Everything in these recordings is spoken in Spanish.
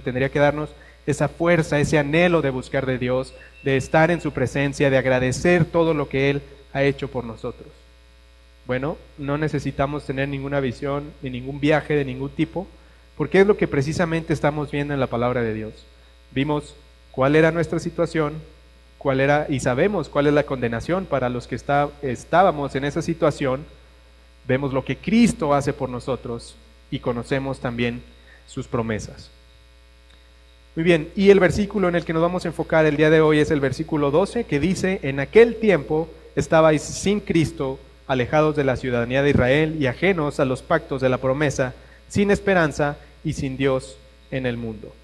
tendría que darnos esa fuerza, ese anhelo de buscar de Dios, de estar en su presencia, de agradecer todo lo que Él ha hecho por nosotros. Bueno, no necesitamos tener ninguna visión ni ningún viaje de ningún tipo, porque es lo que precisamente estamos viendo en la palabra de Dios. Vimos cuál era nuestra situación, cuál era y sabemos cuál es la condenación para los que está, estábamos en esa situación. Vemos lo que Cristo hace por nosotros y conocemos también sus promesas. Muy bien, y el versículo en el que nos vamos a enfocar el día de hoy es el versículo 12 que dice, en aquel tiempo estabais sin Cristo, alejados de la ciudadanía de Israel y ajenos a los pactos de la promesa, sin esperanza y sin Dios en el mundo.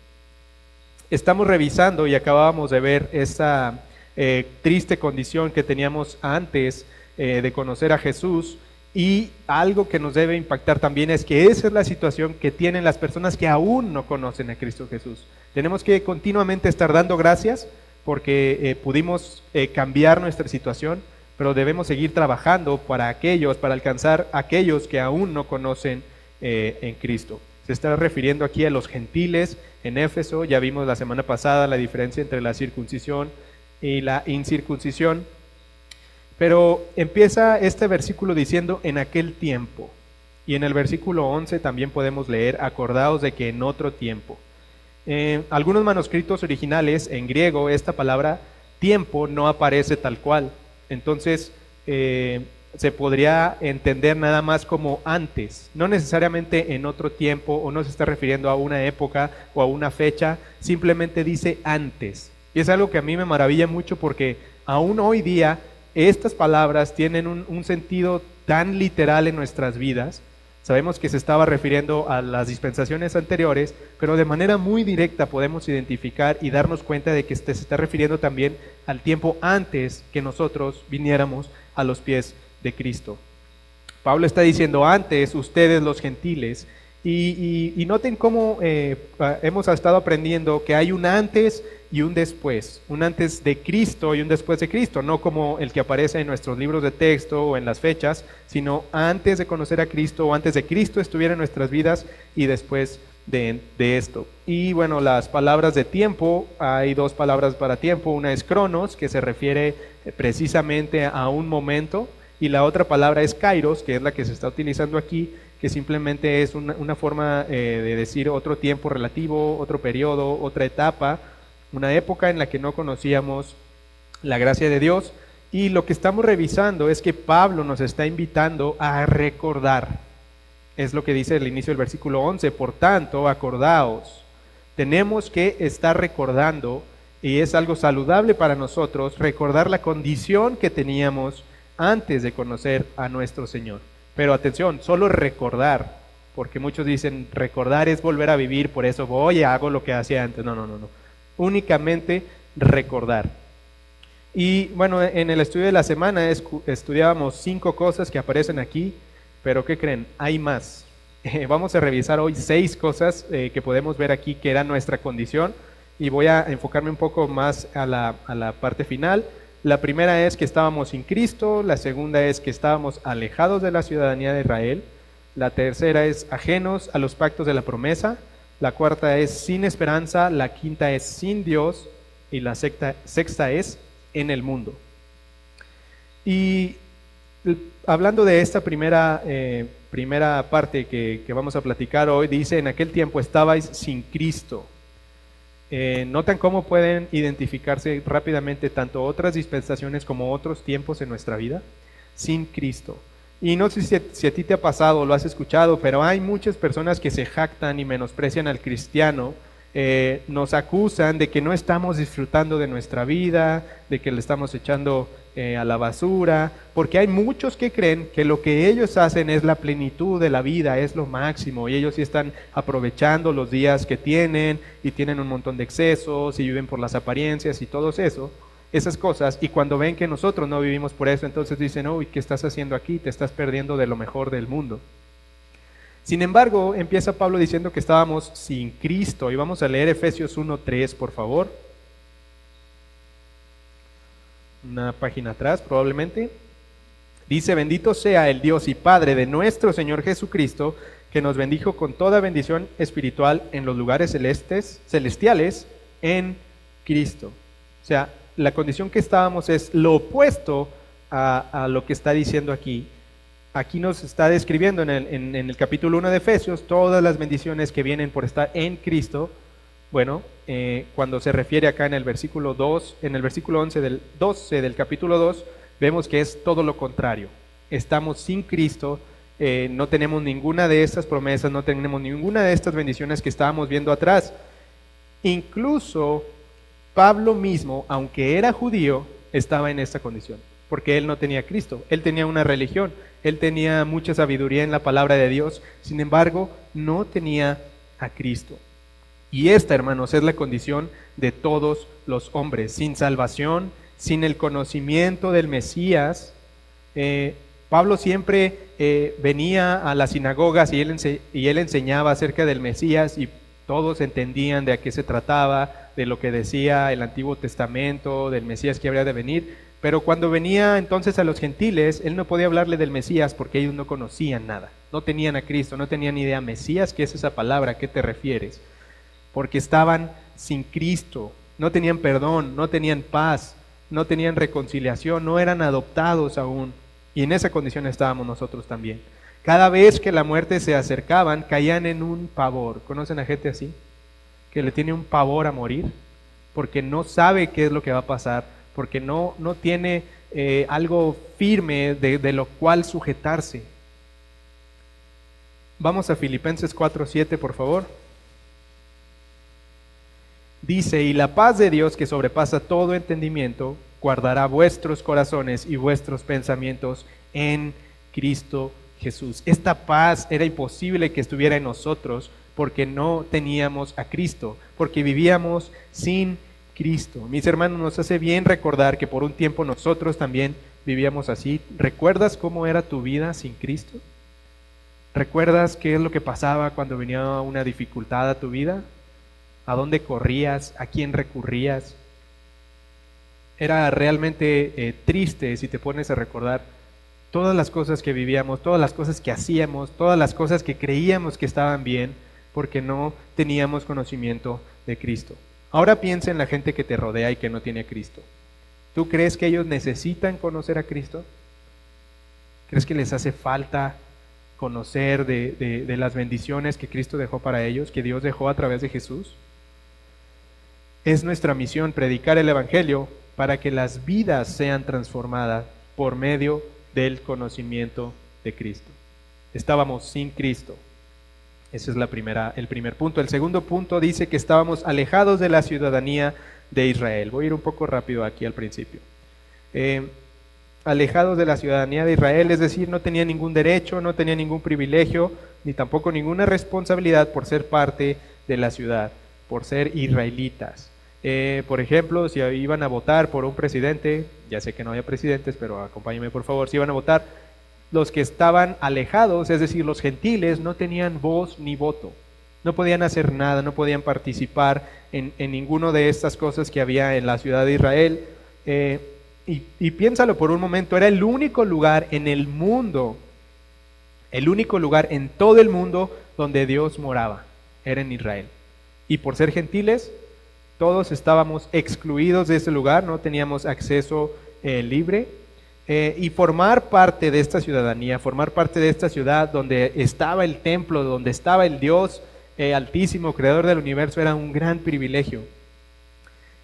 Estamos revisando y acabábamos de ver esa eh, triste condición que teníamos antes eh, de conocer a Jesús y algo que nos debe impactar también es que esa es la situación que tienen las personas que aún no conocen a Cristo Jesús. Tenemos que continuamente estar dando gracias porque eh, pudimos eh, cambiar nuestra situación, pero debemos seguir trabajando para aquellos, para alcanzar a aquellos que aún no conocen eh, en Cristo. Se está refiriendo aquí a los gentiles en Éfeso, ya vimos la semana pasada la diferencia entre la circuncisión y la incircuncisión, pero empieza este versículo diciendo en aquel tiempo, y en el versículo 11 también podemos leer, acordaos de que en otro tiempo. En algunos manuscritos originales en griego esta palabra tiempo no aparece tal cual. Entonces eh, se podría entender nada más como antes, no necesariamente en otro tiempo o no se está refiriendo a una época o a una fecha, simplemente dice antes. Y es algo que a mí me maravilla mucho porque aún hoy día estas palabras tienen un sentido tan literal en nuestras vidas Sabemos que se estaba refiriendo a las dispensaciones anteriores, pero de manera muy directa podemos identificar y darnos cuenta de que este se está refiriendo también al tiempo antes que nosotros viniéramos a los pies de Cristo. Pablo está diciendo antes, ustedes los gentiles, y, noten cómo eh, hemos estado aprendiendo que hay un antes y un después, un antes de Cristo y un después de Cristo, no como el que aparece en nuestros libros de texto o en las fechas, sino antes de conocer a Cristo o antes de Cristo estuviera en nuestras vidas y después de, de esto. Y bueno, las palabras de tiempo, hay dos palabras para tiempo, una es cronos, que se refiere precisamente a un momento, y la otra palabra es kairos, que es la que se está utilizando aquí, que simplemente es una, forma eh, de decir otro tiempo relativo, otro periodo, otra etapa, una época en la que no conocíamos la gracia de Dios. Y lo que estamos revisando es que Pablo nos está invitando a recordar. Es lo que dice el inicio del versículo 11. Por tanto, acordaos. Tenemos que estar recordando, y es algo saludable para nosotros, recordar la condición que teníamos antes de conocer a nuestro Señor. Pero atención, solo recordar, porque muchos dicen recordar es volver a vivir, por eso voy y hago lo que hacía antes. No, no, no, no. Únicamente recordar. Y bueno, en el estudio de la semana estudiábamos cinco cosas que aparecen aquí, pero ¿qué creen? Hay más. vamos a revisar hoy seis cosas eh, que podemos ver aquí que era nuestra condición y voy a enfocarme un poco más a la, a la parte final. La primera es que estábamos sin Cristo, la segunda es que estábamos alejados de la ciudadanía de Israel, la tercera es ajenos a los pactos de la promesa, la cuarta es sin esperanza, la quinta es sin Dios y la sexta, es en el mundo. Y hablando de esta primera, eh, primera parte que, vamos a platicar hoy, dice, en aquel tiempo estabais sin Cristo. Eh, notan cómo pueden identificarse rápidamente tanto otras dispensaciones como otros tiempos en nuestra vida sin Cristo. Y no sé si, a ti te ha pasado o lo has escuchado, pero hay muchas personas que se jactan y menosprecian al cristiano eh, nos acusan de que no estamos disfrutando de nuestra vida, de que le estamos echando eh, a la basura, porque hay muchos que creen que lo que ellos hacen es la plenitud de la vida, es lo máximo, y ellos sí están aprovechando los días que tienen y tienen un montón de excesos y viven por las apariencias y todo eso, esas cosas, y cuando ven que nosotros no vivimos por eso, entonces dicen, uy, ¿qué estás haciendo aquí? Te estás perdiendo de lo mejor del mundo. Sin embargo, empieza Pablo diciendo que estábamos sin Cristo. Y vamos a leer Efesios 1.3, por favor. Una página atrás, probablemente. Dice, bendito sea el Dios y Padre de nuestro Señor Jesucristo, que nos bendijo con toda bendición espiritual en los lugares celestes, celestiales en Cristo. O sea, la condición que estábamos es lo opuesto a, lo que está diciendo aquí. Aquí nos está describiendo en el, capítulo 1 de Efesios todas las bendiciones que vienen por estar en Cristo bueno, eh, cuando se refiere acá en el versículo 2, en el versículo 11 del 12 del capítulo 2, vemos que es todo lo contrario. Estamos sin Cristo, eh, no tenemos ninguna de estas promesas, no tenemos ninguna de estas bendiciones que estábamos viendo atrás. Incluso Pablo mismo, aunque era judío, estaba en esta condición, porque él no tenía Cristo, él tenía una religión, él tenía mucha sabiduría en la palabra de Dios, sin embargo, no tenía a Cristo. Y esta, hermanos, es la condición de todos los hombres. Sin salvación, sin el conocimiento del Mesías. Eh, Pablo siempre eh, venía a las sinagogas y él, y él enseñaba acerca del Mesías y todos entendían de a qué se trataba, de lo que decía el Antiguo Testamento, del Mesías que habría de venir. Pero cuando venía entonces a los gentiles, él no podía hablarle del Mesías porque ellos no conocían nada, no tenían a Cristo, no tenían ni idea. Mesías, ¿qué es esa palabra? ¿A qué te refieres? porque estaban sin Cristo, no tenían perdón, no tenían paz, no tenían reconciliación, no eran adoptados aún. Y en esa condición estábamos nosotros también. Cada vez que la muerte se acercaban, caían en un pavor. ¿Conocen a gente así? Que le tiene un pavor a morir, porque no sabe qué es lo que va a pasar, porque no, no tiene eh, algo firme de, de lo cual sujetarse. Vamos a Filipenses 4.7, por favor. Dice, y la paz de Dios que sobrepasa todo entendimiento, guardará vuestros corazones y vuestros pensamientos en Cristo Jesús. Esta paz era imposible que estuviera en nosotros porque no teníamos a Cristo, porque vivíamos sin Cristo. Mis hermanos, nos hace bien recordar que por un tiempo nosotros también vivíamos así. ¿Recuerdas cómo era tu vida sin Cristo? ¿Recuerdas qué es lo que pasaba cuando venía una dificultad a tu vida? a dónde corrías, a quién recurrías. Era realmente eh, triste si te pones a recordar todas las cosas que vivíamos, todas las cosas que hacíamos, todas las cosas que creíamos que estaban bien, porque no teníamos conocimiento de Cristo. Ahora piensa en la gente que te rodea y que no tiene a Cristo. ¿Tú crees que ellos necesitan conocer a Cristo? ¿Crees que les hace falta conocer de, de las bendiciones que Cristo dejó para ellos, que Dios dejó a través de Jesús? Es nuestra misión predicar el Evangelio para que las vidas sean transformadas por medio del conocimiento de Cristo. Estábamos sin Cristo. Ese es la primera, el primer punto. El segundo punto dice que estábamos alejados de la ciudadanía de Israel. Voy a ir un poco rápido aquí al principio. Eh, alejados de la ciudadanía de Israel, es decir, no tenía ningún derecho, no tenía ningún privilegio, ni tampoco ninguna responsabilidad por ser parte de la ciudad, por ser israelitas. Eh, por ejemplo, si iban a votar por un presidente, ya sé que no había presidentes, pero acompáñenme por favor, si iban a votar, los que estaban alejados, es decir, los gentiles, no tenían voz ni voto. No podían hacer nada, no podían participar en, en ninguna de estas cosas que había en la ciudad de Israel. Eh, y, piénsalo por un momento, era el único lugar en el mundo, el único lugar en todo el mundo donde Dios moraba, era en Israel. Y por ser gentiles, todos estábamos excluidos de ese lugar, no teníamos acceso eh, libre. Eh, y formar parte de esta ciudadanía, formar parte de esta ciudad donde estaba el templo, donde estaba el Dios eh, altísimo, creador del universo, era un gran privilegio.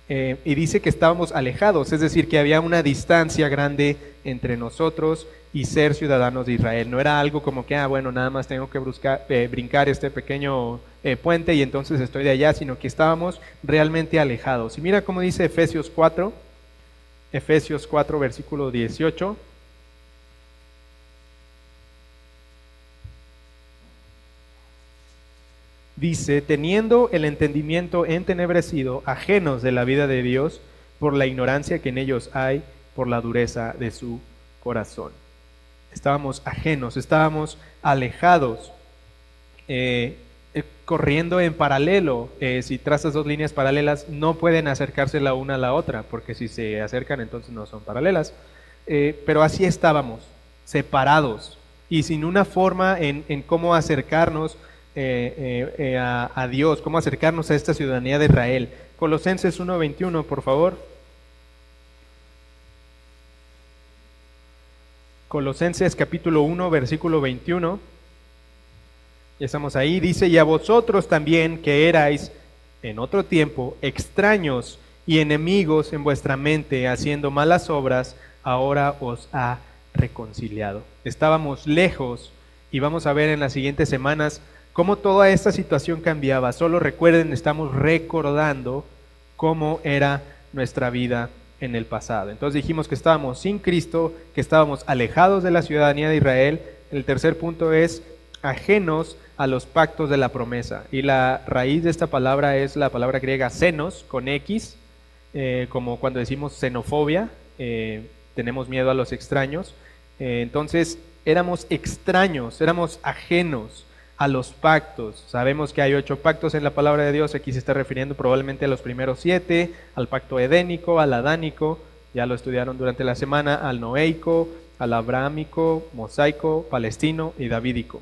y dice que estábamos alejados, es decir, que había una distancia grande entre nosotros y ser ciudadanos de Israel. No era algo como que, ah, bueno, nada más tengo que buscar, brincar este pequeño eh, puente y entonces estoy de allá, sino que estábamos realmente alejados. Y mira cómo dice Efesios 4, Efesios 4, versículo 18. Dice, teniendo el entendimiento entenebrecido, ajenos de la vida de Dios, por la ignorancia que en ellos hay, por la dureza de su corazón. Estábamos ajenos, estábamos alejados. Eh, corriendo en paralelo. Eh, si trazas dos líneas paralelas, no pueden acercarse la una a la otra, porque si se acercan entonces no son paralelas. Eh, pero así estábamos, separados, y sin una forma en, cómo acercarnos eh, eh, a, a, Dios, cómo acercarnos a esta ciudadanía de Israel. Colosenses 1.21, por favor. Colosenses capítulo 1, versículo 21. Ya estamos ahí. Dice, y a vosotros también que erais en otro tiempo extraños y enemigos en vuestra mente, haciendo malas obras, ahora os ha reconciliado. Estábamos lejos y vamos a ver en las siguientes semanas cómo toda esta situación cambiaba. Solo recuerden, estamos recordando cómo era nuestra vida en el pasado. Entonces dijimos que estábamos sin Cristo, que estábamos alejados de la ciudadanía de Israel. El tercer punto es ajenos a los pactos de la promesa. Y la raíz de esta palabra es la palabra griega senos, con X, eh, como cuando decimos xenofobia, eh, tenemos miedo a los extraños. Eh, entonces éramos extraños, éramos ajenos a los pactos. Sabemos que hay ocho pactos en la palabra de Dios, aquí se está refiriendo probablemente a los primeros siete, al pacto edénico, al adánico, ya lo estudiaron durante la semana, al noeico, al abrahámico, mosaico, palestino y davídico.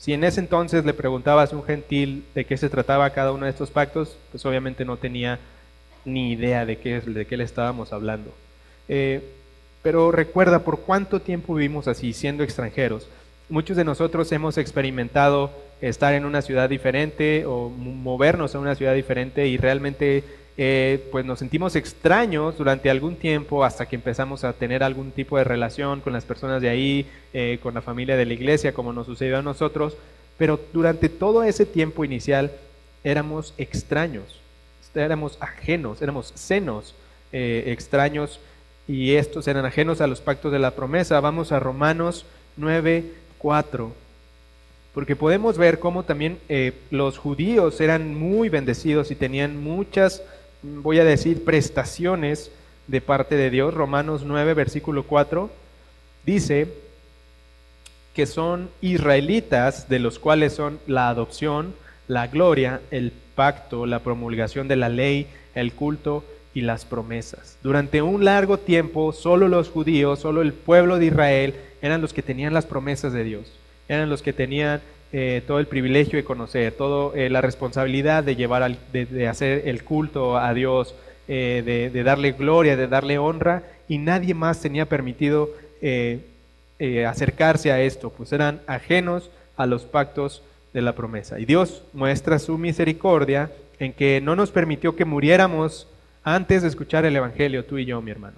Si en ese entonces le preguntabas a un gentil de qué se trataba cada uno de estos pactos, pues obviamente no tenía ni idea de qué, de qué le estábamos hablando. Eh, pero recuerda por cuánto tiempo vivimos así, siendo extranjeros. Muchos de nosotros hemos experimentado estar en una ciudad diferente o movernos a una ciudad diferente y realmente eh, pues nos sentimos extraños durante algún tiempo hasta que empezamos a tener algún tipo de relación con las personas de ahí, eh, con la familia de la iglesia, como nos sucedió a nosotros, pero durante todo ese tiempo inicial éramos extraños, éramos ajenos, éramos senos eh, extraños y estos eran ajenos a los pactos de la promesa. Vamos a Romanos 9, 4. Porque podemos ver cómo también los judíos eran muy bendecidos y tenían muchas voy a decir, prestaciones de parte de Dios. Romanos 9, versículo 4, dice que son israelitas, de los cuales son la adopción, la gloria, el pacto, la promulgación de la ley, el culto y las promesas. Durante un largo tiempo, solo los judíos, solo el pueblo de Israel eran los que tenían las promesas de Dios, eran los que tenían eh, todo el privilegio de conocer, toda eh, la responsabilidad de llevar, al, de, hacer el culto a Dios, eh, de, darle gloria, de darle honra, y nadie más tenía permitido acercarse a esto, pues eran ajenos a los pactos de la promesa. Y Dios muestra su misericordia en que no nos permitió que muriéramos antes de escuchar el Evangelio, tú y yo, mi hermano.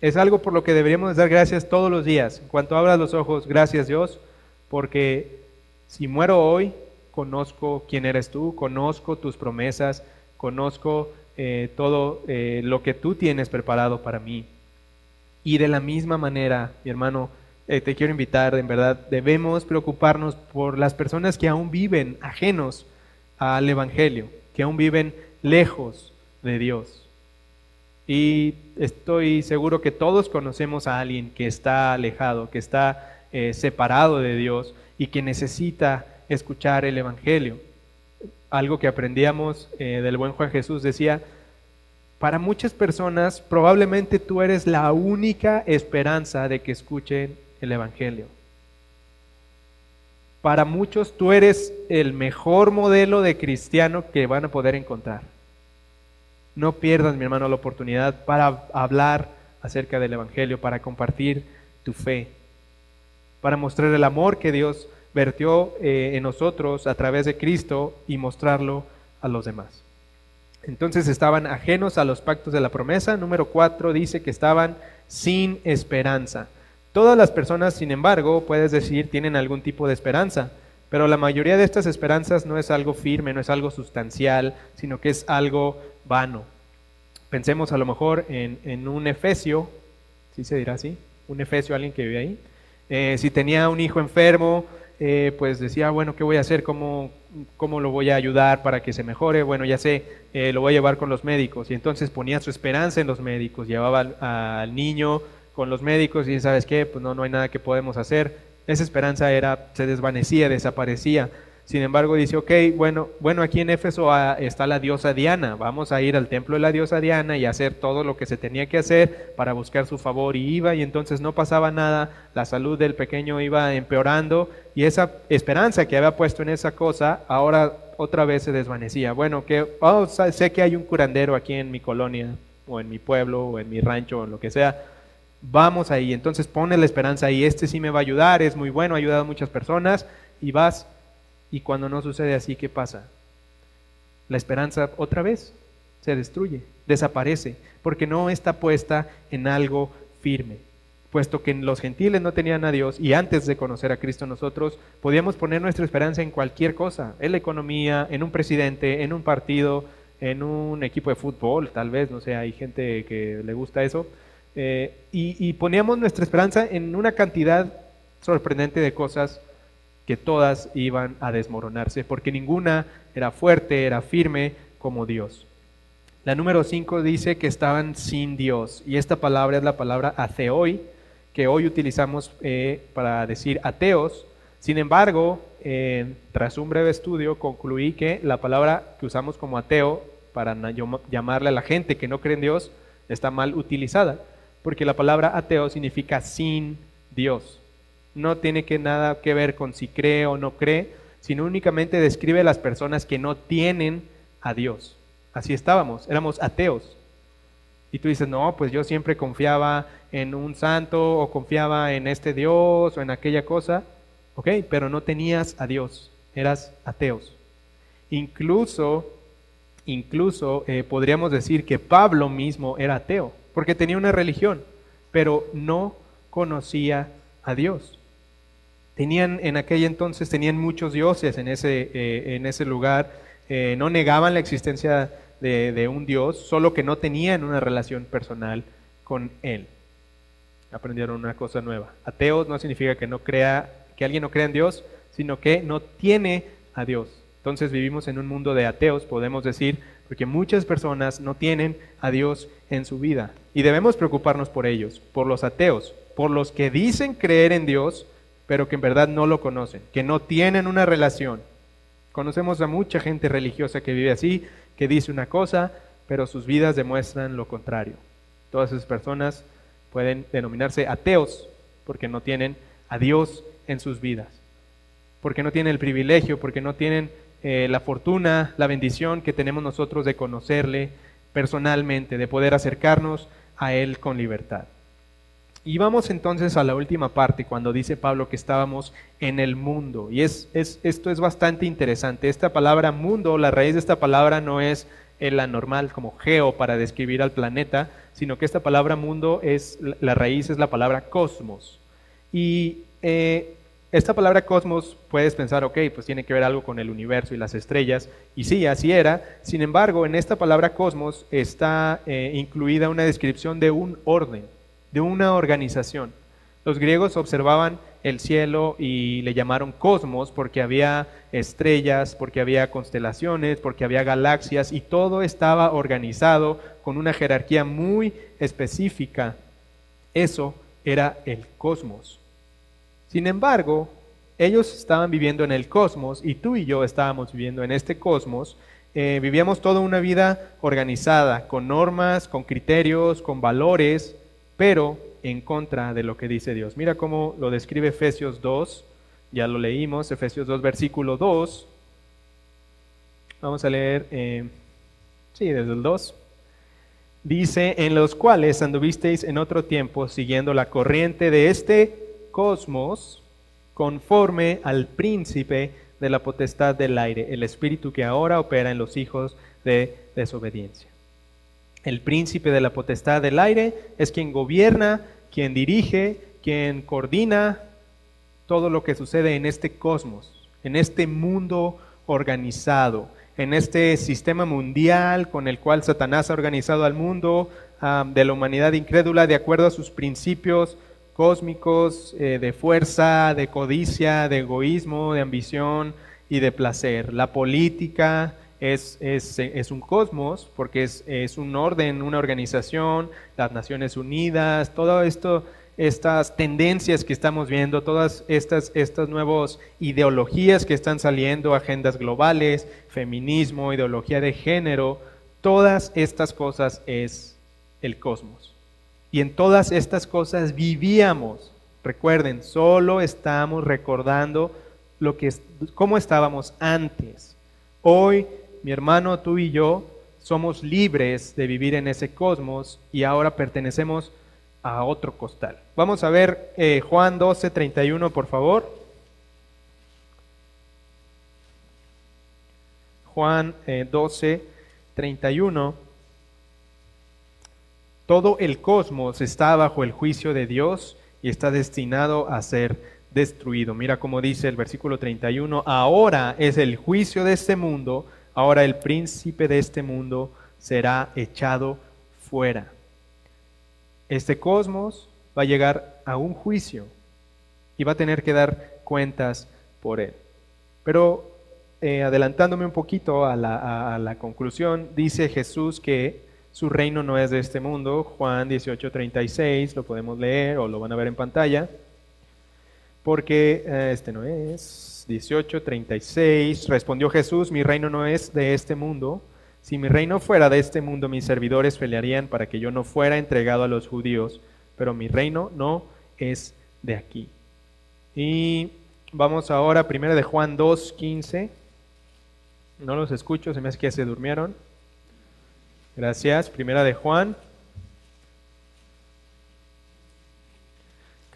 Es algo por lo que deberíamos dar gracias todos los días. En cuanto abras los ojos, gracias Dios porque si muero hoy, conozco quién eres tú, conozco tus promesas, conozco eh, todo eh, lo que tú tienes preparado para mí. Y de la misma manera, mi hermano, eh, te quiero invitar, en verdad, debemos preocuparnos por las personas que aún viven ajenos al Evangelio, que aún viven lejos de Dios. Y estoy seguro que todos conocemos a alguien que está alejado, que está eh, separado de Dios y que necesita escuchar el Evangelio. Algo que aprendíamos eh, del buen Juan Jesús decía, para muchas personas probablemente tú eres la única esperanza de que escuchen el Evangelio. Para muchos tú eres el mejor modelo de cristiano que van a poder encontrar. No pierdas, mi hermano, la oportunidad para hablar acerca del Evangelio, para compartir tu fe para mostrar el amor que Dios vertió eh, en nosotros a través de Cristo y mostrarlo a los demás. Entonces estaban ajenos a los pactos de la promesa. Número cuatro dice que estaban sin esperanza. Todas las personas, sin embargo, puedes decir, tienen algún tipo de esperanza, pero la mayoría de estas esperanzas no es algo firme, no es algo sustancial, sino que es algo vano. Pensemos a lo mejor en, en un efesio, ¿sí se dirá así? Un efesio, alguien que vive ahí eh, si tenía un hijo enfermo, eh, pues decía, bueno, ¿qué voy a hacer? ¿Cómo, ¿Cómo lo voy a ayudar para que se mejore? Bueno, ya sé, eh, lo voy a llevar con los médicos. Y entonces ponía su esperanza en los médicos, llevaba al, niño con los médicos y sabes qué, pues no, no hay nada que podemos hacer. Esa esperanza era, se desvanecía, desaparecía. Sin embargo, dice, ok, bueno, bueno, aquí en Éfeso ah, está la diosa Diana, vamos a ir al templo de la diosa Diana y hacer todo lo que se tenía que hacer para buscar su favor. Y iba y entonces no pasaba nada, la salud del pequeño iba empeorando y esa esperanza que había puesto en esa cosa ahora otra vez se desvanecía. Bueno, que oh, sé que hay un curandero aquí en mi colonia o en mi pueblo o en mi rancho o lo que sea. Vamos ahí, entonces pone la esperanza ahí, este sí me va a ayudar, es muy bueno, ha ayudado a muchas personas y vas y cuando no sucede así, ¿qué pasa? La esperanza otra vez se destruye, desaparece, porque no está puesta en algo firme. Puesto que los gentiles no tenían a Dios y antes de conocer a Cristo nosotros podíamos poner nuestra esperanza en cualquier cosa, en la economía, en un presidente, en un partido, en un equipo de fútbol, tal vez, no sé, hay gente que le gusta eso. Eh, y, y poníamos nuestra esperanza en una cantidad sorprendente de cosas que todas iban a desmoronarse, porque ninguna era fuerte, era firme como Dios. La número 5 dice que estaban sin Dios, y esta palabra es la palabra ateoi, que hoy utilizamos eh, para decir ateos. Sin embargo, tras un breve estudio, concluí que la palabra que usamos como ateo para llamarle a la gente que no cree en Dios está mal utilizada, porque la palabra ateo significa sin Dios no tiene que nada que ver con si cree o no cree, sino únicamente describe a las personas que no tienen a Dios. Así estábamos, éramos ateos. Y tú dices, no, pues yo siempre confiaba en un santo o confiaba en este Dios o en aquella cosa. Ok, pero no tenías a Dios, eras ateos. Incluso, incluso eh, podríamos decir que Pablo mismo era ateo, porque tenía una religión, pero no conocía a Dios. Tenían en aquel entonces tenían muchos dioses en ese, eh, en ese lugar, eh, no negaban la existencia de, un dios, solo que no tenían una relación personal con él. Aprendieron una cosa nueva. Ateos no significa que no crea, que alguien no crea en Dios, sino que no tiene a Dios. Entonces vivimos en un mundo de ateos, podemos decir, porque muchas personas no tienen a Dios en su vida. Y debemos preocuparnos por ellos, por los ateos, por los que dicen creer en Dios, pero que en verdad no lo conocen, que no tienen una relación. Conocemos a mucha gente religiosa que vive así, que dice una cosa, pero sus vidas demuestran lo contrario. Todas esas personas pueden denominarse ateos porque no tienen a Dios en sus vidas, porque no tienen el privilegio, porque no tienen eh, la fortuna, la bendición que tenemos nosotros de conocerle personalmente, de poder acercarnos a Él con libertad. Y vamos entonces a la última parte, cuando dice Pablo que estábamos en el mundo. Y es, esto es bastante interesante. Esta palabra mundo, la raíz de esta palabra no es la normal como geo para describir al planeta, sino que esta palabra mundo es, la raíz es la palabra cosmos. Y eh, esta palabra cosmos puedes pensar, ok, pues tiene que ver algo con el universo y las estrellas, y sí, así era. Sin embargo, en esta palabra cosmos está eh, incluida una descripción de un orden de una organización. Los griegos observaban el cielo y le llamaron cosmos porque había estrellas, porque había constelaciones, porque había galaxias y todo estaba organizado con una jerarquía muy específica. Eso era el cosmos. Sin embargo, ellos estaban viviendo en el cosmos y tú y yo estábamos viviendo en este cosmos. Eh, vivíamos toda una vida organizada, con normas, con criterios, con valores, pero en contra de lo que dice Dios. Mira cómo lo describe Efesios 2, ya lo leímos, Efesios 2, versículo 2. Vamos a leer, eh, sí, desde el 2. Dice, en los cuales anduvisteis en otro tiempo siguiendo la corriente de este cosmos, conforme al príncipe de la potestad del aire, el espíritu que ahora opera en los hijos de desobediencia. El príncipe de la potestad del aire es quien gobierna, quien dirige, quien coordina todo lo que sucede en este cosmos, en este mundo organizado, en este sistema mundial con el cual Satanás ha organizado al mundo de la humanidad incrédula de acuerdo a sus principios cósmicos eh, de fuerza, de codicia, de egoísmo, de ambición y de placer. La política, es, es, un cosmos, porque es, es, un orden, una organización, las Naciones Unidas, todo esto estas tendencias que estamos viendo, todas estas, estas nuevas ideologías que están saliendo, agendas globales, feminismo, ideología de género, todas estas cosas es el cosmos. Y en todas estas cosas vivíamos. Recuerden, solo estamos recordando lo que, cómo estábamos antes. Hoy, mi hermano, tú y yo somos libres de vivir en ese cosmos y ahora pertenecemos a otro costal. Vamos a ver eh, Juan 12, 31, por favor. Juan 12, eh, 31. Todo el cosmos está bajo el juicio de Dios y está destinado a ser destruido. Mira cómo dice el versículo 31, ahora es el juicio de este mundo, ahora el príncipe de este mundo será echado fuera. Este cosmos va a llegar a un juicio y va a tener que dar cuentas por él. Pero eh, adelantándome un poquito a la, conclusión, dice Jesús que su reino no es de este mundo. Juan 18:36, lo podemos leer o lo van a ver en pantalla porque eh, este no es. 18:36 respondió Jesús, mi reino no es de este mundo. Si mi reino fuera de este mundo, mis servidores pelearían para que yo no fuera entregado a los judíos, pero mi reino no es de aquí. Y vamos ahora, primero de Juan 2:15. No los escucho, se me hace que se durmieron. Gracias. Primera de Juan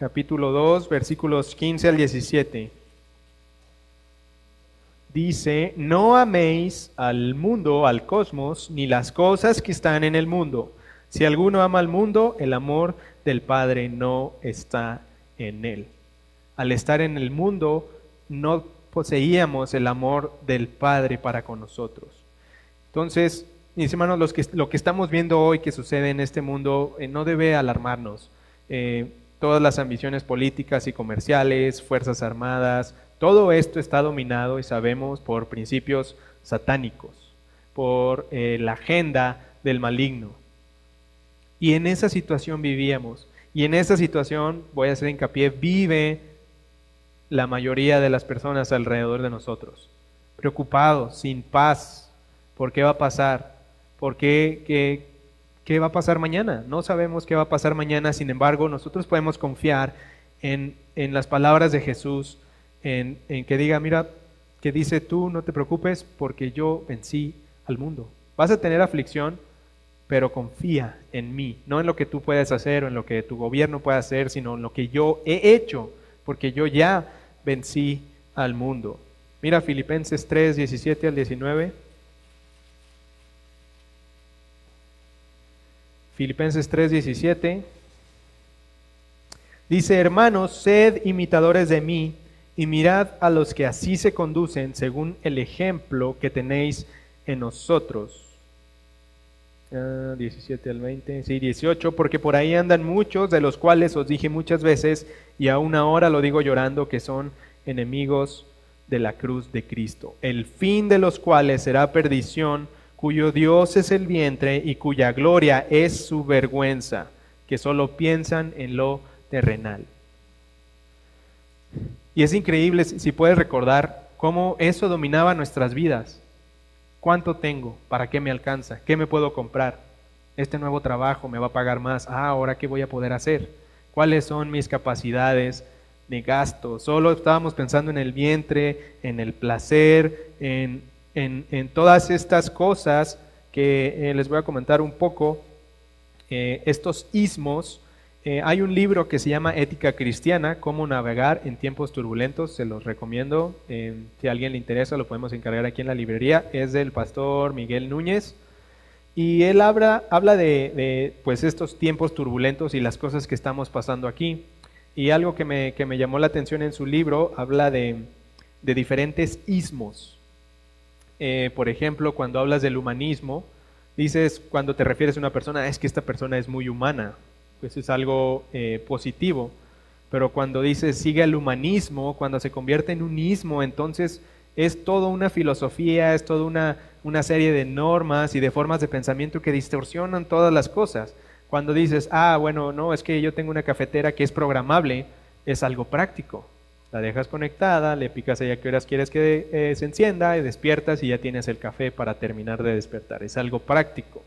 capítulo 2, versículos 15 al 17. Dice, no améis al mundo, al cosmos, ni las cosas que están en el mundo. Si alguno ama al mundo, el amor del Padre no está en él. Al estar en el mundo, no poseíamos el amor del Padre para con nosotros. Entonces, mis hermanos, los que, lo que estamos viendo hoy que sucede en este mundo eh, no debe alarmarnos. Eh, todas las ambiciones políticas y comerciales, fuerzas armadas, todo esto está dominado y sabemos por principios satánicos, por eh, la agenda del maligno. Y en esa situación vivíamos. Y en esa situación, voy a hacer hincapié, vive la mayoría de las personas alrededor de nosotros. Preocupados, sin paz. ¿Por qué va a pasar? ¿Por qué, qué, qué va a pasar mañana. No sabemos qué va a pasar mañana, sin embargo, nosotros podemos confiar en, las palabras de Jesús, en, que diga, mira, que dice tú no te preocupes porque yo vencí al mundo. Vas a tener aflicción, pero confía en mí, no en lo que tú puedes hacer o en lo que tu gobierno puede hacer, sino en lo que yo he hecho, porque yo ya vencí al mundo. Mira Filipenses 3, 17 al 19. Filipenses 3:17. Dice, hermanos, sed imitadores de mí y mirad a los que así se conducen según el ejemplo que tenéis en nosotros. 17 ah, al 20, sí, 18, porque por ahí andan muchos, de los cuales os dije muchas veces, y aún ahora lo digo llorando, que son enemigos de la cruz de Cristo, el fin de los cuales será perdición cuyo Dios es el vientre y cuya gloria es su vergüenza, que solo piensan en lo terrenal. Y es increíble si puedes recordar cómo eso dominaba nuestras vidas. ¿Cuánto tengo? ¿Para qué me alcanza? ¿Qué me puedo comprar? Este nuevo trabajo me va a pagar más. Ah, ahora qué voy a poder hacer? ¿Cuáles son mis capacidades de gasto? Solo estábamos pensando en el vientre, en el placer, en en, todas estas cosas que eh, les voy a comentar un poco, eh, estos ismos, eh, hay un libro que se llama Ética Cristiana, cómo navegar en tiempos turbulentos, se los recomiendo, si a alguien le interesa lo podemos encargar aquí en la librería, es del pastor Miguel Núñez, y él habla, habla de, pues estos tiempos turbulentos y las cosas que estamos pasando aquí. Y algo que me, que me llamó la atención en su libro, habla de, de diferentes ismos. Eh, por ejemplo, cuando hablas del humanismo, dices, cuando te refieres a una persona, es que esta persona es muy humana, pues es algo eh, positivo. Pero cuando dices sigue el humanismo, cuando se convierte en un ismo, entonces es toda una filosofía, es toda una, una serie de normas y de formas de pensamiento que distorsionan todas las cosas. Cuando dices, ah, bueno, no, es que yo tengo una cafetera que es programable, es algo práctico. La dejas conectada, le picas ahí a qué horas quieres que eh, se encienda y despiertas y ya tienes el café para terminar de despertar. Es algo práctico.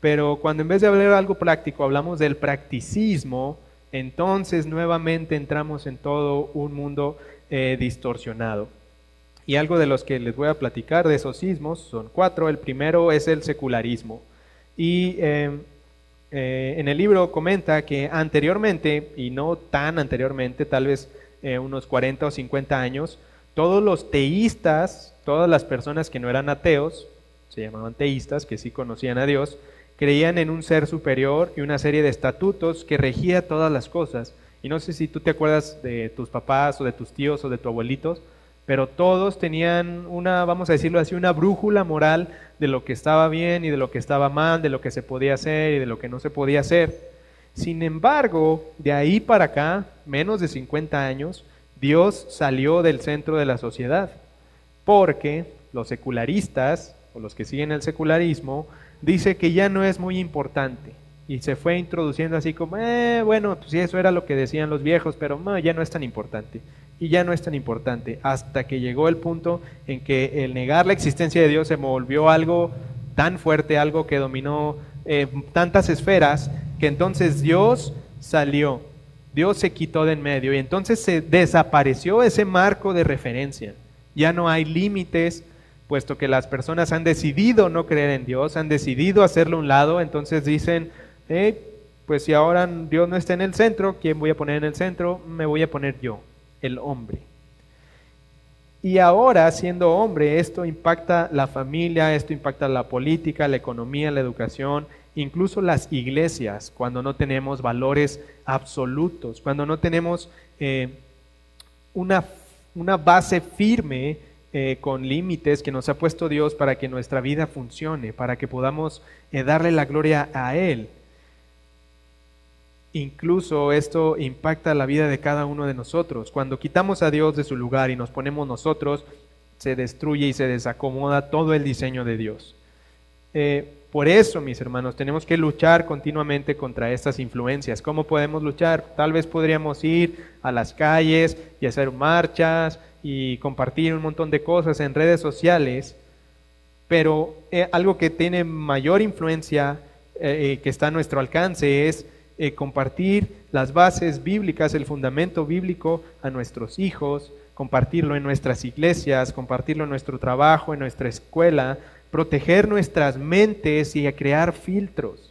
Pero cuando en vez de hablar algo práctico hablamos del practicismo, entonces nuevamente entramos en todo un mundo eh, distorsionado. Y algo de los que les voy a platicar de esos sismos son cuatro. El primero es el secularismo. Y em, eh, en el libro comenta que anteriormente, y no tan anteriormente, tal vez eh, unos 40 o 50 años, todos los teístas, todas las personas que no eran ateos, se llamaban teístas, que sí conocían a Dios, creían en un ser superior y una serie de estatutos que regía todas las cosas. Y no sé si tú te acuerdas de tus papás o de tus tíos o de tus abuelitos, pero todos tenían una, vamos a decirlo así, una brújula moral de lo que estaba bien y de lo que estaba mal, de lo que se podía hacer y de lo que no se podía hacer. Sin embargo, de ahí para acá, menos de 50 años, Dios salió del centro de la sociedad, porque los secularistas, o los que siguen el secularismo, dice que ya no es muy importante. Y se fue introduciendo así como, eh, bueno, pues eso era lo que decían los viejos, pero ya no es tan importante y ya no es tan importante, hasta que llegó el punto en que el negar la existencia de Dios se volvió algo tan fuerte, algo que dominó eh, tantas esferas, que entonces Dios salió, Dios se quitó de en medio y entonces se desapareció ese marco de referencia. Ya no hay límites, puesto que las personas han decidido no creer en Dios, han decidido hacerlo a un lado, entonces dicen, pues si ahora Dios no está en el centro, ¿quién voy a poner en el centro? Me voy a poner yo el hombre. Y ahora, siendo hombre, esto impacta la familia, esto impacta la política, la economía, la educación, incluso las iglesias, cuando no tenemos valores absolutos, cuando no tenemos eh, una, una, base firme eh, con límites que nos ha puesto Dios para que nuestra vida funcione, para que podamos eh, darle la gloria a Él. Incluso esto impacta la vida de cada uno de nosotros. Cuando quitamos a Dios de su lugar y nos ponemos nosotros, se destruye y se desacomoda todo el diseño de Dios. Eh, por eso, mis hermanos, tenemos que luchar continuamente contra estas influencias. ¿Cómo podemos luchar? Tal vez podríamos ir a las calles y hacer marchas y compartir un montón de cosas en redes sociales, pero eh, algo que tiene mayor influencia, eh, que está a nuestro alcance, es eh, compartir las bases bíblicas, el fundamento bíblico a nuestros hijos, compartirlo en nuestras iglesias, compartirlo en nuestro trabajo, en nuestra escuela, proteger nuestras mentes y crear filtros.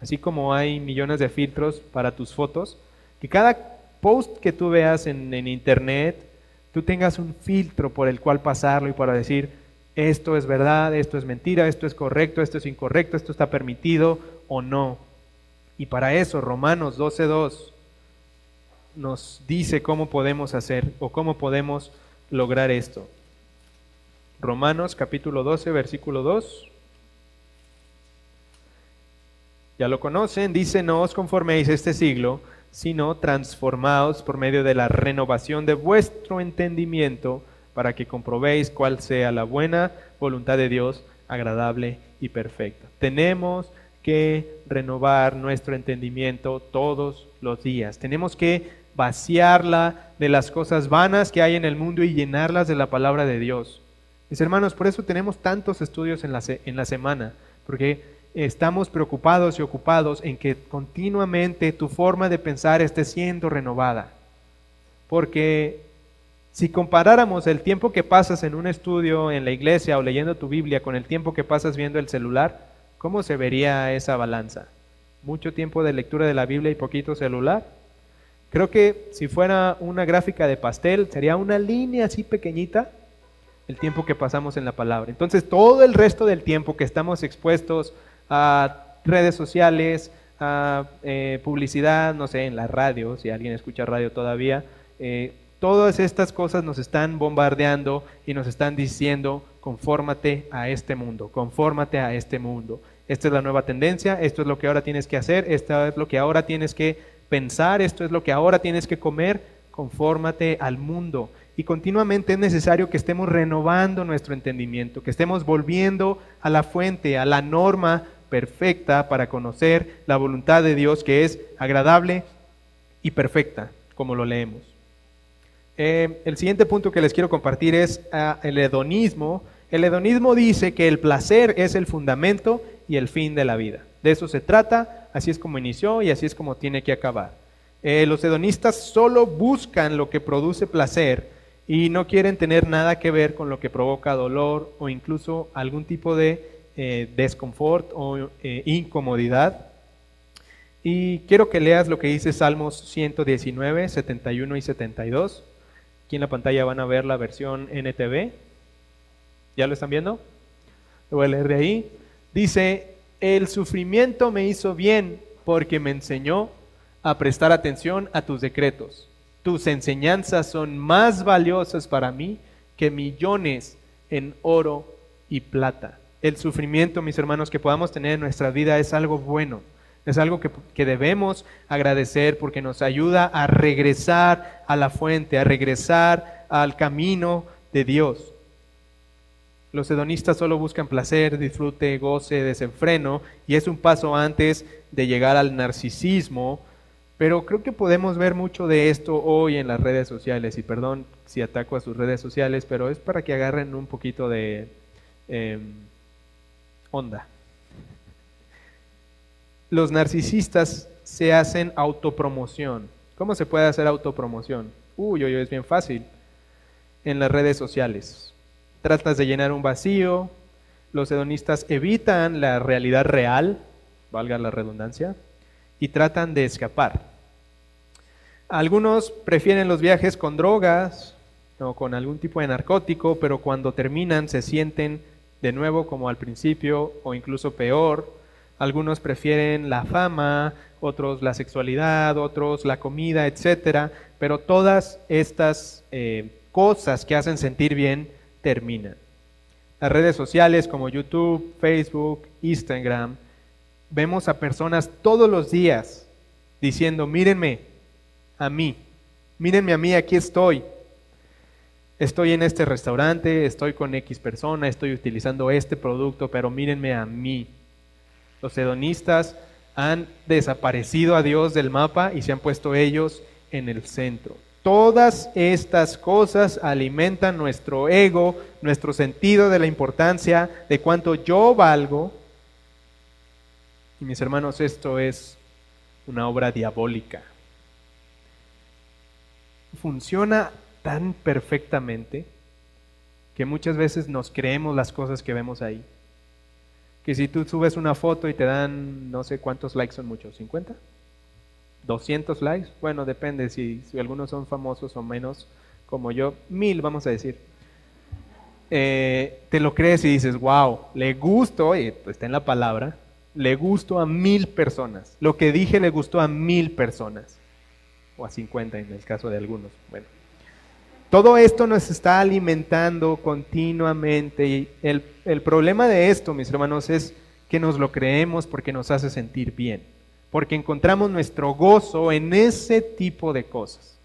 Así como hay millones de filtros para tus fotos, que cada post que tú veas en, en internet, tú tengas un filtro por el cual pasarlo y para decir, esto es verdad, esto es mentira, esto es correcto, esto es incorrecto, esto está permitido o no. Y para eso Romanos 12.2 nos dice cómo podemos hacer o cómo podemos lograr esto. Romanos capítulo 12, versículo 2. Ya lo conocen, dice, no os conforméis este siglo, sino transformaos por medio de la renovación de vuestro entendimiento, para que comprobéis cuál sea la buena voluntad de Dios, agradable y perfecta. Tenemos que renovar nuestro entendimiento todos los días. Tenemos que vaciarla de las cosas vanas que hay en el mundo y llenarlas de la palabra de Dios. Mis hermanos, por eso tenemos tantos estudios en la, en la semana, porque estamos preocupados y ocupados en que continuamente tu forma de pensar esté siendo renovada. Porque si comparáramos el tiempo que pasas en un estudio en la iglesia o leyendo tu Biblia con el tiempo que pasas viendo el celular, ¿Cómo se vería esa balanza? ¿Mucho tiempo de lectura de la Biblia y poquito celular? Creo que si fuera una gráfica de pastel, sería una línea así pequeñita el tiempo que pasamos en la palabra. Entonces, todo el resto del tiempo que estamos expuestos a redes sociales, a eh, publicidad, no sé, en la radio, si alguien escucha radio todavía, eh, todas estas cosas nos están bombardeando y nos están diciendo, confórmate a este mundo, confórmate a este mundo esta es la nueva tendencia, esto es lo que ahora tienes que hacer, esto es lo que ahora tienes que pensar, esto es lo que ahora tienes que comer, confórmate al mundo. Y continuamente es necesario que estemos renovando nuestro entendimiento, que estemos volviendo a la fuente, a la norma perfecta para conocer la voluntad de Dios que es agradable y perfecta, como lo leemos. Eh, el siguiente punto que les quiero compartir es ah, el hedonismo. El hedonismo dice que el placer es el fundamento y el fin de la vida. De eso se trata, así es como inició y así es como tiene que acabar. Eh, los hedonistas solo buscan lo que produce placer y no quieren tener nada que ver con lo que provoca dolor o incluso algún tipo de eh, desconfort o eh, incomodidad. Y quiero que leas lo que dice Salmos 119, 71 y 72. Aquí en la pantalla van a ver la versión NTV. ¿Ya lo están viendo? Lo voy a leer de ahí. Dice, el sufrimiento me hizo bien porque me enseñó a prestar atención a tus decretos. Tus enseñanzas son más valiosas para mí que millones en oro y plata. El sufrimiento, mis hermanos, que podamos tener en nuestra vida es algo bueno. Es algo que, que, debemos agradecer porque nos ayuda a regresar a la fuente, a regresar al camino de Dios. Los hedonistas solo buscan placer, disfrute, goce, desenfreno y es un paso antes de llegar al narcisismo pero creo que podemos ver mucho de esto hoy en las redes sociales, y perdón si ataco a sus redes sociales, pero es para que agarren un poquito de em, onda. Los narcisistas se hacen autopromoción. ¿Cómo se puede hacer autopromoción? Uy, uy, es bien fácil. En las redes sociales. Tratas de llenar un vacío. Los hedonistas evitan la realidad real, valga la redundancia, y tratan de escapar. Algunos prefieren los viajes con drogas o con algún tipo de narcótico, pero cuando terminan se sienten de nuevo como al principio o incluso peor. Algunos prefieren la fama, otros la sexualidad, otros la comida, etc. Pero todas estas eh, cosas que hacen sentir bien terminan. Las redes sociales como YouTube, Facebook, Instagram, vemos a personas todos los días diciendo, mírenme, a mí. Mírenme a mí, aquí estoy. Estoy en este restaurante, estoy con X persona, estoy utilizando este producto, pero mírenme a mí. Los hedonistas han desaparecido a Dios del mapa y se han puesto ellos en el centro. Todas estas cosas alimentan nuestro ego, nuestro sentido de la importancia de cuánto yo valgo. Y mis hermanos, esto es una obra diabólica funciona tan perfectamente que muchas veces nos creemos las cosas que vemos ahí. Que si tú subes una foto y te dan no sé cuántos likes son muchos, ¿50? ¿200 likes? Bueno, depende si, algunos son famosos o menos, como yo, mil vamos a decir. Eh, te lo crees y dices, wow, le gustó, y pues está en la palabra, le gustó a mil personas. Lo que dije le gustó a mil personas o a 50 en el caso de algunos. Bueno, todo esto nos está alimentando continuamente y el, el problema de esto, mis hermanos, es que nos lo creemos porque nos hace sentir bien, porque encontramos nuestro gozo en ese tipo de cosas.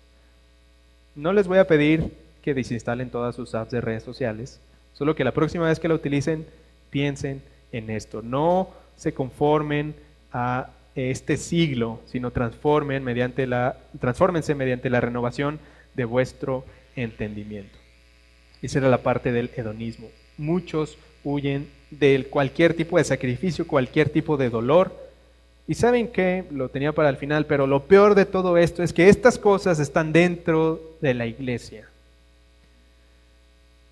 No les voy a pedir que desinstalen todas sus apps de redes sociales, solo que la próxima vez que la utilicen, piensen en esto. No se conformen a este siglo, sino transformen mediante la, transfórmense mediante la renovación de vuestro entendimiento. Esa era la parte del hedonismo. Muchos huyen de cualquier tipo de sacrificio, cualquier tipo de dolor. Y saben que, lo tenía para el final, pero lo peor de todo esto es que estas cosas están dentro de la iglesia.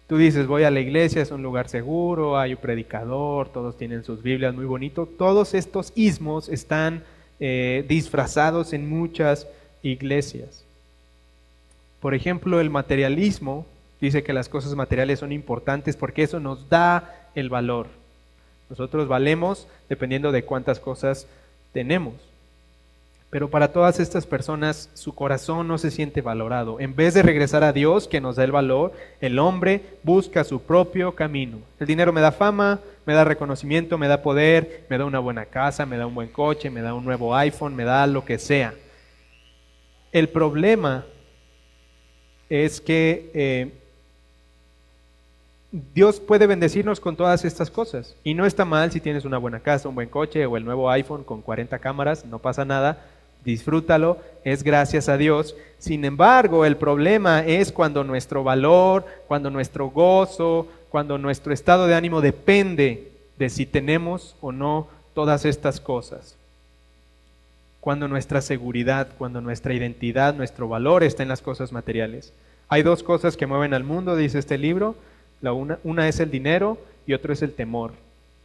Tú dices, voy a la iglesia, es un lugar seguro, hay un predicador, todos tienen sus Biblias muy bonito. Todos estos ismos están eh, disfrazados en muchas iglesias. Por ejemplo, el materialismo dice que las cosas materiales son importantes porque eso nos da el valor. Nosotros valemos dependiendo de cuántas cosas tenemos. Pero para todas estas personas su corazón no se siente valorado. En vez de regresar a Dios, que nos da el valor, el hombre busca su propio camino. El dinero me da fama, me da reconocimiento, me da poder, me da una buena casa, me da un buen coche, me da un nuevo iPhone, me da lo que sea. El problema es que eh, Dios puede bendecirnos con todas estas cosas. Y no está mal si tienes una buena casa, un buen coche o el nuevo iPhone con 40 cámaras, no pasa nada. Disfrútalo, es gracias a Dios. Sin embargo, el problema es cuando nuestro valor, cuando nuestro gozo, cuando nuestro estado de ánimo depende de si tenemos o no todas estas cosas. Cuando nuestra seguridad, cuando nuestra identidad, nuestro valor está en las cosas materiales. Hay dos cosas que mueven al mundo, dice este libro una, una es el dinero y otro es el temor.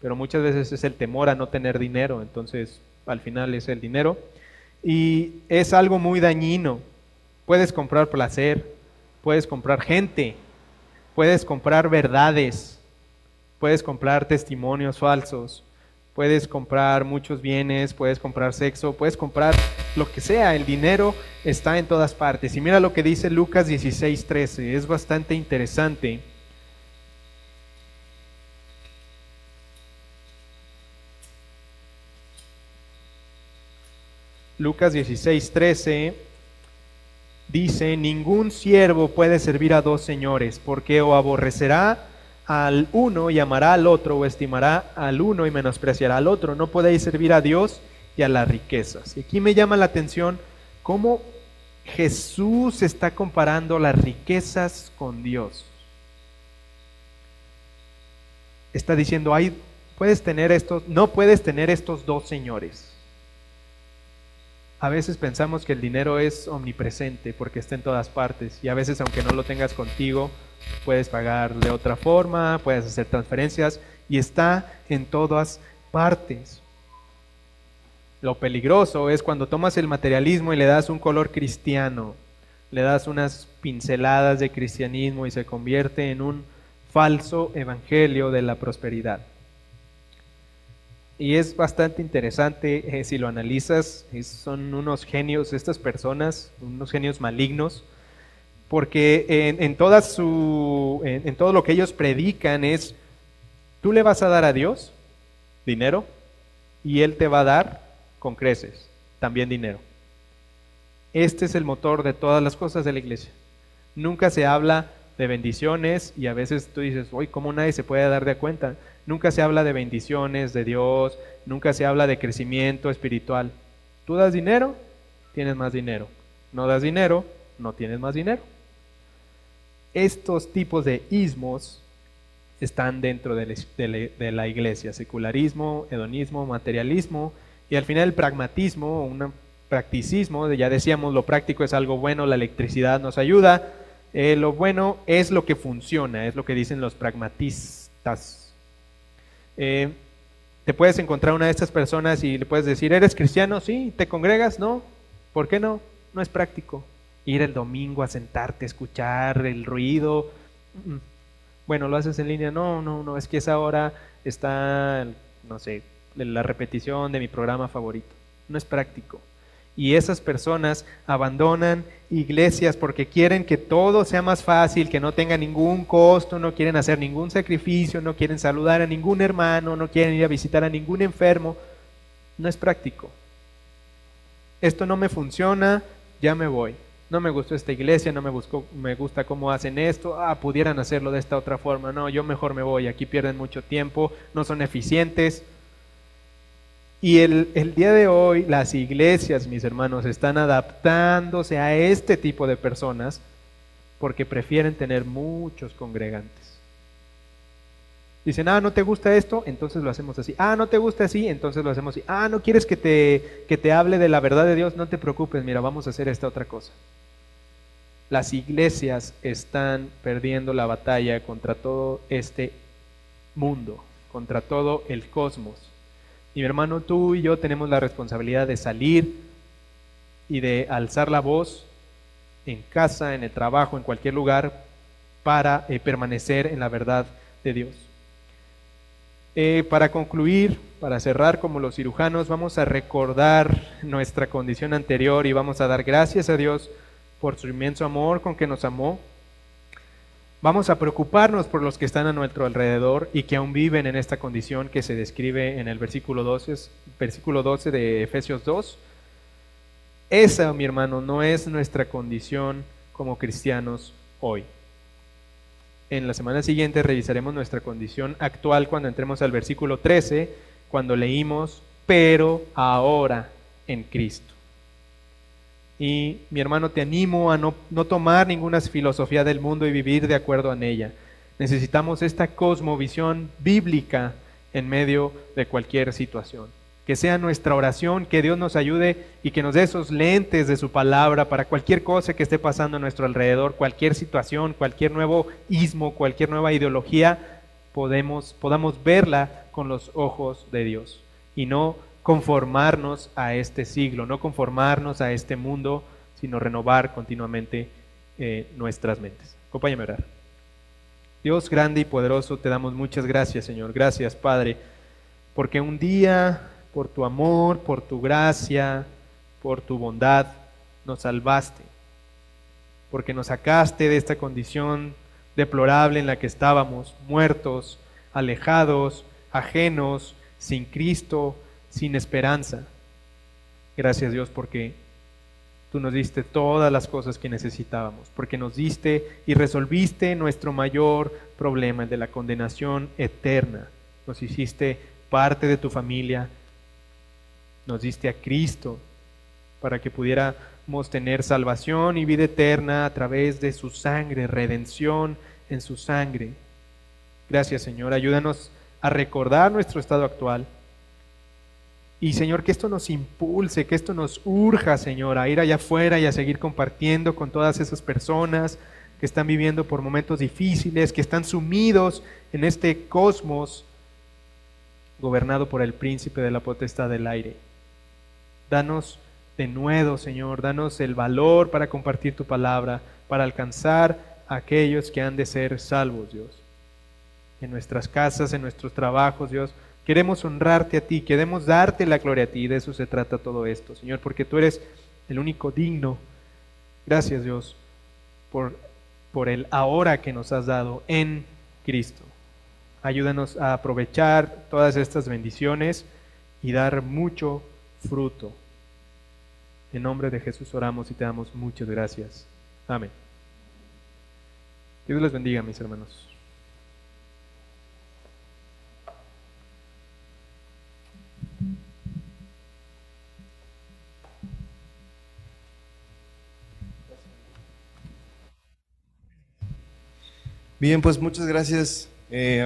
Pero muchas veces es el temor a no tener dinero, entonces al final es el dinero. Y es algo muy dañino. Puedes comprar placer, puedes comprar gente, puedes comprar verdades, puedes comprar testimonios falsos, puedes comprar muchos bienes, puedes comprar sexo, puedes comprar lo que sea. El dinero está en todas partes. Y mira lo que dice Lucas 16:13, es bastante interesante. Lucas 16, 13 dice, ningún siervo puede servir a dos señores, porque o aborrecerá al uno y amará al otro, o estimará al uno y menospreciará al otro. No podéis servir a Dios y a las riquezas. Y aquí me llama la atención cómo Jesús está comparando las riquezas con Dios. Está diciendo, hay, puedes tener estos, no puedes tener estos dos señores. A veces pensamos que el dinero es omnipresente porque está en todas partes y a veces aunque no lo tengas contigo, puedes pagar de otra forma, puedes hacer transferencias y está en todas partes. Lo peligroso es cuando tomas el materialismo y le das un color cristiano, le das unas pinceladas de cristianismo y se convierte en un falso evangelio de la prosperidad. Y es bastante interesante eh, si lo analizas, son unos genios estas personas, unos genios malignos, porque en, su, en, todo lo que ellos predican es, tú le vas a dar a Dios dinero y Él te va a dar con creces también dinero. Este es el motor de todas las cosas de la iglesia. Nunca se habla de bendiciones y a veces tú dices, uy, ¿cómo nadie se puede dar de cuenta? Nunca se habla de bendiciones de Dios, nunca se habla de crecimiento espiritual. Tú das dinero, tienes más dinero. No das dinero, no tienes más dinero. Estos tipos de ismos están dentro de la iglesia, secularismo, hedonismo, materialismo y al final el pragmatismo, un practicismo, ya decíamos lo práctico es algo bueno, la electricidad nos ayuda, eh, lo bueno es lo que funciona, es lo que dicen los pragmatistas, eh, te puedes encontrar una de estas personas y le puedes decir, ¿eres cristiano? Sí, ¿te congregas? No. ¿Por qué no? No es práctico. Ir el domingo a sentarte, escuchar el ruido. Bueno, lo haces en línea. No, no, no, es que esa hora está, no sé, la repetición de mi programa favorito. No es práctico. Y esas personas abandonan iglesias porque quieren que todo sea más fácil, que no tenga ningún costo, no quieren hacer ningún sacrificio, no quieren saludar a ningún hermano, no quieren ir a visitar a ningún enfermo. No es práctico. Esto no me funciona, ya me voy. No me gustó esta iglesia, no me, busco, me gusta cómo hacen esto, ah, pudieran hacerlo de esta otra forma. No, yo mejor me voy, aquí pierden mucho tiempo, no son eficientes. Y el, día de hoy las iglesias, mis hermanos, están adaptándose a este tipo de personas porque prefieren tener muchos congregantes. Dicen, ah, no te gusta esto, entonces lo hacemos así. Ah, no te gusta así, entonces lo hacemos así. Ah, no quieres que te, que te hable de la verdad de Dios, no te preocupes, mira, vamos a hacer esta otra cosa. Las iglesias están perdiendo la batalla contra todo este mundo, contra todo el cosmos. Y mi hermano, tú y yo tenemos la responsabilidad de salir y de alzar la voz en casa, en el trabajo, en cualquier lugar, para eh, permanecer en la verdad de Dios. Eh, para concluir, para cerrar como los cirujanos, vamos a recordar nuestra condición anterior y vamos a dar gracias a Dios por su inmenso amor con que nos amó Vamos a preocuparnos por los que están a nuestro alrededor y que aún viven en esta condición que se describe en el versículo 12, versículo 12 de Efesios 2. Esa, mi hermano, no es nuestra condición como cristianos hoy. En la semana siguiente revisaremos nuestra condición actual cuando entremos al versículo 13, cuando leímos, pero ahora en Cristo. Y mi hermano, te animo a no, no tomar ninguna filosofía del mundo y vivir de acuerdo a ella. Necesitamos esta cosmovisión bíblica en medio de cualquier situación. Que sea nuestra oración, que Dios nos ayude y que nos dé esos lentes de su palabra para cualquier cosa que esté pasando a nuestro alrededor, cualquier situación, cualquier nuevo ismo, cualquier nueva ideología, podamos verla con los ojos de Dios y no conformarnos a este siglo, no conformarnos a este mundo, sino renovar continuamente eh, nuestras mentes. Acompáñame a orar. Dios grande y poderoso, te damos muchas gracias, Señor. Gracias, Padre, porque un día, por tu amor, por tu gracia, por tu bondad, nos salvaste, porque nos sacaste de esta condición deplorable en la que estábamos, muertos, alejados, ajenos, sin Cristo, sin esperanza. Gracias Dios porque Tú nos diste todas las cosas que necesitábamos, porque nos diste y resolviste nuestro mayor problema, el de la condenación eterna. Nos hiciste parte de tu familia, nos diste a Cristo para que pudiéramos tener salvación y vida eterna a través de su sangre, redención en su sangre. Gracias Señor, ayúdanos a recordar nuestro estado actual y Señor, que esto nos impulse, que esto nos urja, Señor, a ir allá afuera y a seguir compartiendo con todas esas personas que están viviendo por momentos difíciles, que están sumidos en este cosmos gobernado por el príncipe de la potestad del aire. Danos de nuevo, Señor, danos el valor para compartir tu palabra, para alcanzar a aquellos que han de ser salvos, Dios. En nuestras casas, en nuestros trabajos, Dios, Queremos honrarte a ti, queremos darte la gloria a ti, de eso se trata todo esto, Señor, porque tú eres el único digno. Gracias Dios por, por el ahora que nos has dado en Cristo. Ayúdanos a aprovechar todas estas bendiciones y dar mucho fruto. En nombre de Jesús oramos y te damos muchas gracias. Amén. Dios les bendiga, mis hermanos. Bien, pues muchas gracias. Eh,